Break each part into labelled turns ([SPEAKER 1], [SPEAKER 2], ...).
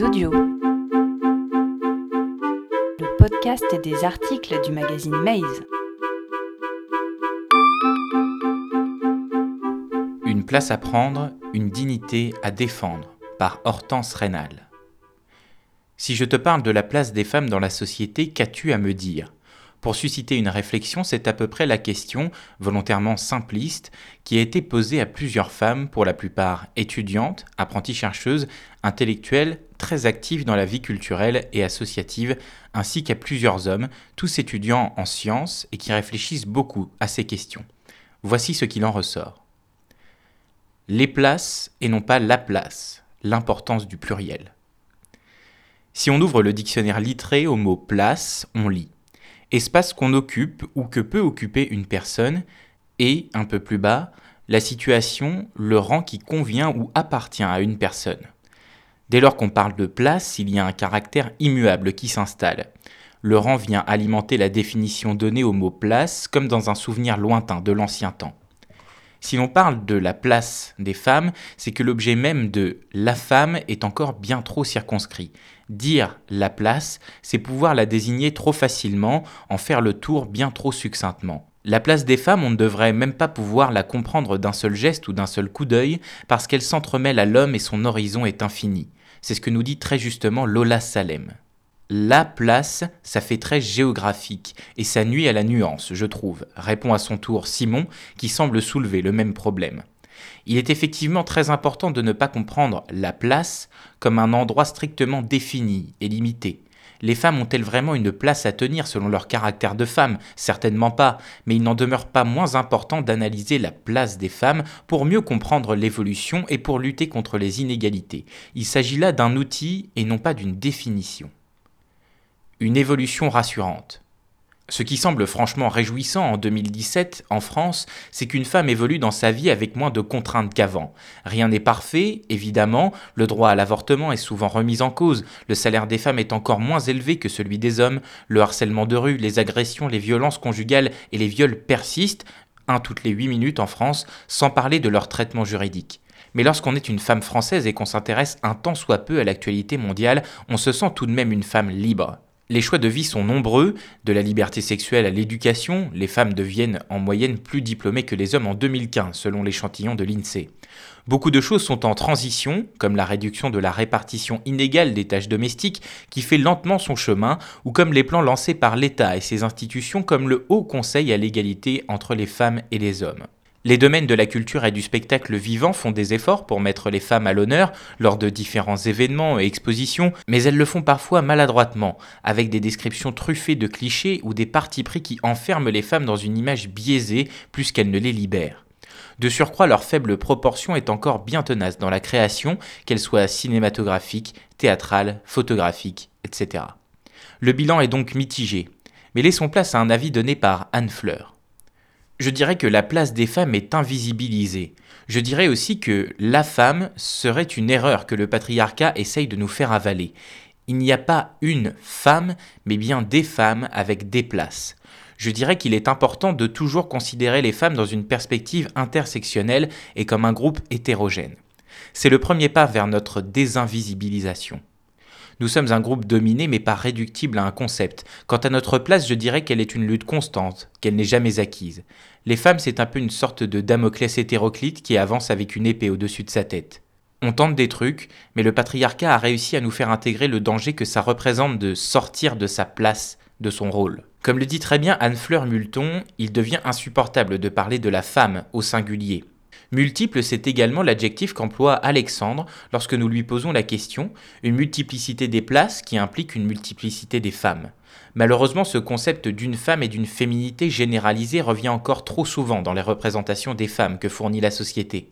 [SPEAKER 1] Audio. Le podcast des articles du magazine Maze.
[SPEAKER 2] Une place à prendre, une dignité à défendre par Hortense Rénal. Si je te parle de la place des femmes dans la société, qu'as-tu à me dire? Pour susciter une réflexion, c'est à peu près la question, volontairement simpliste, qui a été posée à plusieurs femmes, pour la plupart étudiantes, apprenties chercheuses, intellectuelles, très actives dans la vie culturelle et associative, ainsi qu'à plusieurs hommes, tous étudiants en sciences et qui réfléchissent beaucoup à ces questions. Voici ce qu'il en ressort. Les places et non pas la place, l'importance du pluriel. Si on ouvre le dictionnaire littré au mot place, on lit espace qu'on occupe ou que peut occuper une personne, et, un peu plus bas, la situation, le rang qui convient ou appartient à une personne. Dès lors qu'on parle de place, il y a un caractère immuable qui s'installe. Le rang vient alimenter la définition donnée au mot place comme dans un souvenir lointain de l'ancien temps. Si l'on parle de la place des femmes, c'est que l'objet même de la femme est encore bien trop circonscrit. Dire la place, c'est pouvoir la désigner trop facilement, en faire le tour bien trop succinctement. La place des femmes, on ne devrait même pas pouvoir la comprendre d'un seul geste ou d'un seul coup d'œil, parce qu'elle s'entremêle à l'homme et son horizon est infini. C'est ce que nous dit très justement Lola Salem la place, ça fait très géographique et ça nuit à la nuance, je trouve, répond à son tour Simon, qui semble soulever le même problème. Il est effectivement très important de ne pas comprendre la place comme un endroit strictement défini et limité. Les femmes ont-elles vraiment une place à tenir selon leur caractère de femme? Certainement pas, mais il n'en demeure pas moins important d'analyser la place des femmes pour mieux comprendre l'évolution et pour lutter contre les inégalités. Il s'agit là d'un outil et non pas d'une définition une évolution rassurante. Ce qui semble franchement réjouissant en 2017 en France, c'est qu'une femme évolue dans sa vie avec moins de contraintes qu'avant. Rien n'est parfait, évidemment, le droit à l'avortement est souvent remis en cause, le salaire des femmes est encore moins élevé que celui des hommes, le harcèlement de rue, les agressions, les violences conjugales et les viols persistent, un toutes les huit minutes en France, sans parler de leur traitement juridique. Mais lorsqu'on est une femme française et qu'on s'intéresse un tant soit peu à l'actualité mondiale, on se sent tout de même une femme libre. Les choix de vie sont nombreux, de la liberté sexuelle à l'éducation, les femmes deviennent en moyenne plus diplômées que les hommes en 2015 selon l'échantillon de l'INSEE. Beaucoup de choses sont en transition, comme la réduction de la répartition inégale des tâches domestiques qui fait lentement son chemin, ou comme les plans lancés par l'État et ses institutions comme le Haut Conseil à l'égalité entre les femmes et les hommes. Les domaines de la culture et du spectacle vivant font des efforts pour mettre les femmes à l'honneur lors de différents événements et expositions, mais elles le font parfois maladroitement, avec des descriptions truffées de clichés ou des partis pris qui enferment les femmes dans une image biaisée plus qu'elles ne les libèrent. De surcroît, leur faible proportion est encore bien tenace dans la création, qu'elle soit cinématographique, théâtrale, photographique, etc. Le bilan est donc mitigé, mais laissons place à un avis donné par Anne Fleur. Je dirais que la place des femmes est invisibilisée. Je dirais aussi que la femme serait une erreur que le patriarcat essaye de nous faire avaler. Il n'y a pas une femme, mais bien des femmes avec des places. Je dirais qu'il est important de toujours considérer les femmes dans une perspective intersectionnelle et comme un groupe hétérogène. C'est le premier pas vers notre désinvisibilisation. Nous sommes un groupe dominé mais pas réductible à un concept. Quant à notre place, je dirais qu'elle est une lutte constante, qu'elle n'est jamais acquise. Les femmes, c'est un peu une sorte de Damoclès hétéroclite qui avance avec une épée au-dessus de sa tête. On tente des trucs, mais le patriarcat a réussi à nous faire intégrer le danger que ça représente de sortir de sa place, de son rôle. Comme le dit très bien Anne-Fleur Multon, il devient insupportable de parler de la femme au singulier. Multiple, c'est également l'adjectif qu'emploie Alexandre lorsque nous lui posons la question, une multiplicité des places qui implique une multiplicité des femmes. Malheureusement, ce concept d'une femme et d'une féminité généralisée revient encore trop souvent dans les représentations des femmes que fournit la société.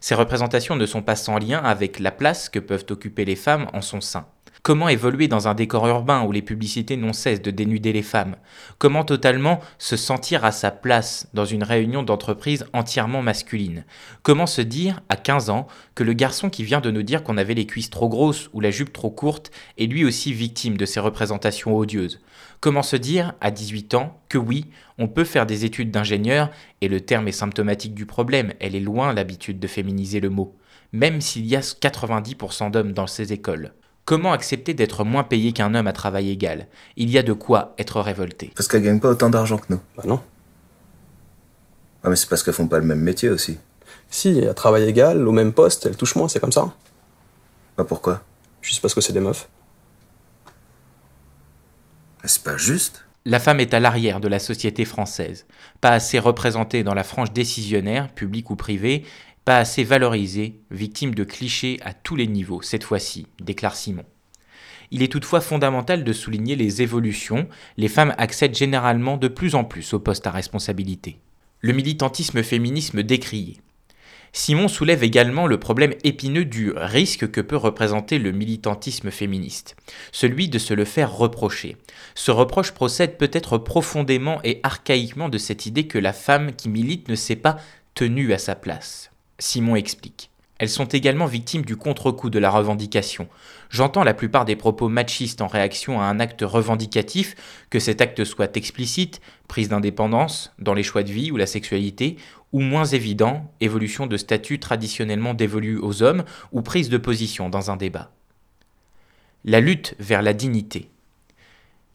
[SPEAKER 2] Ces représentations ne sont pas sans lien avec la place que peuvent occuper les femmes en son sein. Comment évoluer dans un décor urbain où les publicités n'ont cesse de dénuder les femmes? Comment totalement se sentir à sa place dans une réunion d'entreprise entièrement masculine Comment se dire, à 15 ans, que le garçon qui vient de nous dire qu'on avait les cuisses trop grosses ou la jupe trop courte est lui aussi victime de ces représentations odieuses? Comment se dire, à 18 ans, que oui, on peut faire des études d'ingénieur, et le terme est symptomatique du problème, elle est loin l'habitude de féminiser le mot, même s'il y a 90% d'hommes dans ces écoles? Comment accepter d'être moins payé qu'un homme à travail égal? Il y a de quoi être révolté.
[SPEAKER 3] Parce qu'elles gagnent pas autant d'argent que nous.
[SPEAKER 4] Bah non.
[SPEAKER 3] Ah, mais c'est parce qu'elles font pas le même métier aussi.
[SPEAKER 4] Si, à travail égal, au même poste, elles touchent moins, c'est comme ça.
[SPEAKER 3] Bah pourquoi?
[SPEAKER 4] Juste parce que c'est des meufs.
[SPEAKER 3] Mais C'est pas juste.
[SPEAKER 2] La femme est à l'arrière de la société française, pas assez représentée dans la frange décisionnaire, publique ou privée, pas assez valorisée, victime de clichés à tous les niveaux, cette fois-ci, déclare Simon. Il est toutefois fondamental de souligner les évolutions, les femmes accèdent généralement de plus en plus aux postes à responsabilité. Le militantisme féminisme décrié. Simon soulève également le problème épineux du risque que peut représenter le militantisme féministe, celui de se le faire reprocher. Ce reproche procède peut-être profondément et archaïquement de cette idée que la femme qui milite ne s'est pas tenue à sa place. Simon explique. Elles sont également victimes du contre-coup de la revendication. J'entends la plupart des propos machistes en réaction à un acte revendicatif, que cet acte soit explicite, prise d'indépendance, dans les choix de vie ou la sexualité, ou moins évident, évolution de statut traditionnellement dévolu aux hommes, ou prise de position dans un débat. La lutte vers la dignité.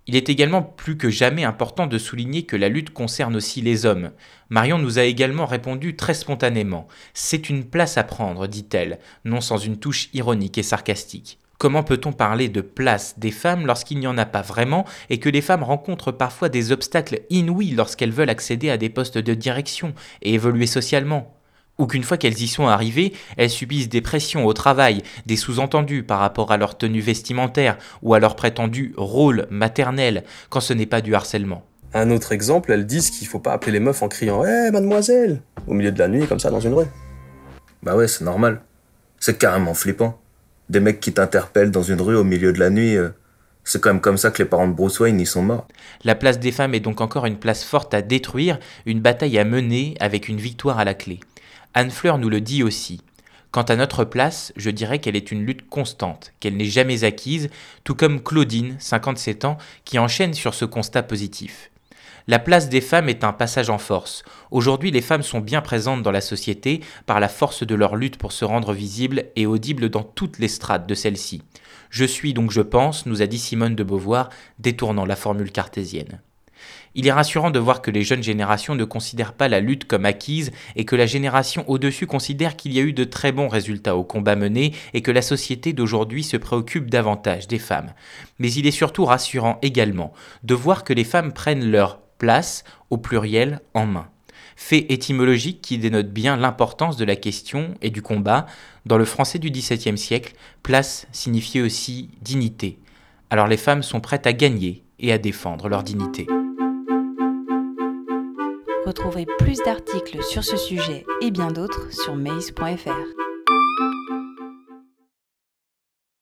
[SPEAKER 2] Il est également plus que jamais important de souligner que la lutte concerne aussi les hommes. Marion nous a également répondu très spontanément. C'est une place à prendre, dit-elle, non sans une touche ironique et sarcastique. Comment peut-on parler de place des femmes lorsqu'il n'y en a pas vraiment et que les femmes rencontrent parfois des obstacles inouïs lorsqu'elles veulent accéder à des postes de direction et évoluer socialement? Ou qu'une fois qu'elles y sont arrivées, elles subissent des pressions au travail, des sous-entendus par rapport à leur tenue vestimentaire ou à leur prétendu rôle maternel, quand ce n'est pas du harcèlement.
[SPEAKER 4] Un autre exemple, elles disent qu'il faut pas appeler les meufs en criant Hé, mademoiselle au milieu de la nuit, comme ça, dans une rue.
[SPEAKER 3] Bah ouais, c'est normal. C'est carrément flippant. Des mecs qui t'interpellent dans une rue au milieu de la nuit, euh, c'est quand même comme ça que les parents de Bruce Wayne y sont morts.
[SPEAKER 2] La place des femmes est donc encore une place forte à détruire, une bataille à mener avec une victoire à la clé. Anne Fleur nous le dit aussi. Quant à notre place, je dirais qu'elle est une lutte constante, qu'elle n'est jamais acquise, tout comme Claudine, 57 ans, qui enchaîne sur ce constat positif. La place des femmes est un passage en force. Aujourd'hui, les femmes sont bien présentes dans la société par la force de leur lutte pour se rendre visibles et audibles dans toutes les strates de celle-ci. Je suis donc je pense, nous a dit Simone de Beauvoir, détournant la formule cartésienne. Il est rassurant de voir que les jeunes générations ne considèrent pas la lutte comme acquise et que la génération au-dessus considère qu'il y a eu de très bons résultats au combat mené et que la société d'aujourd'hui se préoccupe davantage des femmes. Mais il est surtout rassurant également de voir que les femmes prennent leur place au pluriel en main. Fait étymologique qui dénote bien l'importance de la question et du combat. Dans le français du XVIIe siècle, place signifiait aussi dignité. Alors les femmes sont prêtes à gagner et à défendre leur dignité.
[SPEAKER 1] Retrouvez plus d'articles sur ce sujet et bien d'autres sur maze.fr.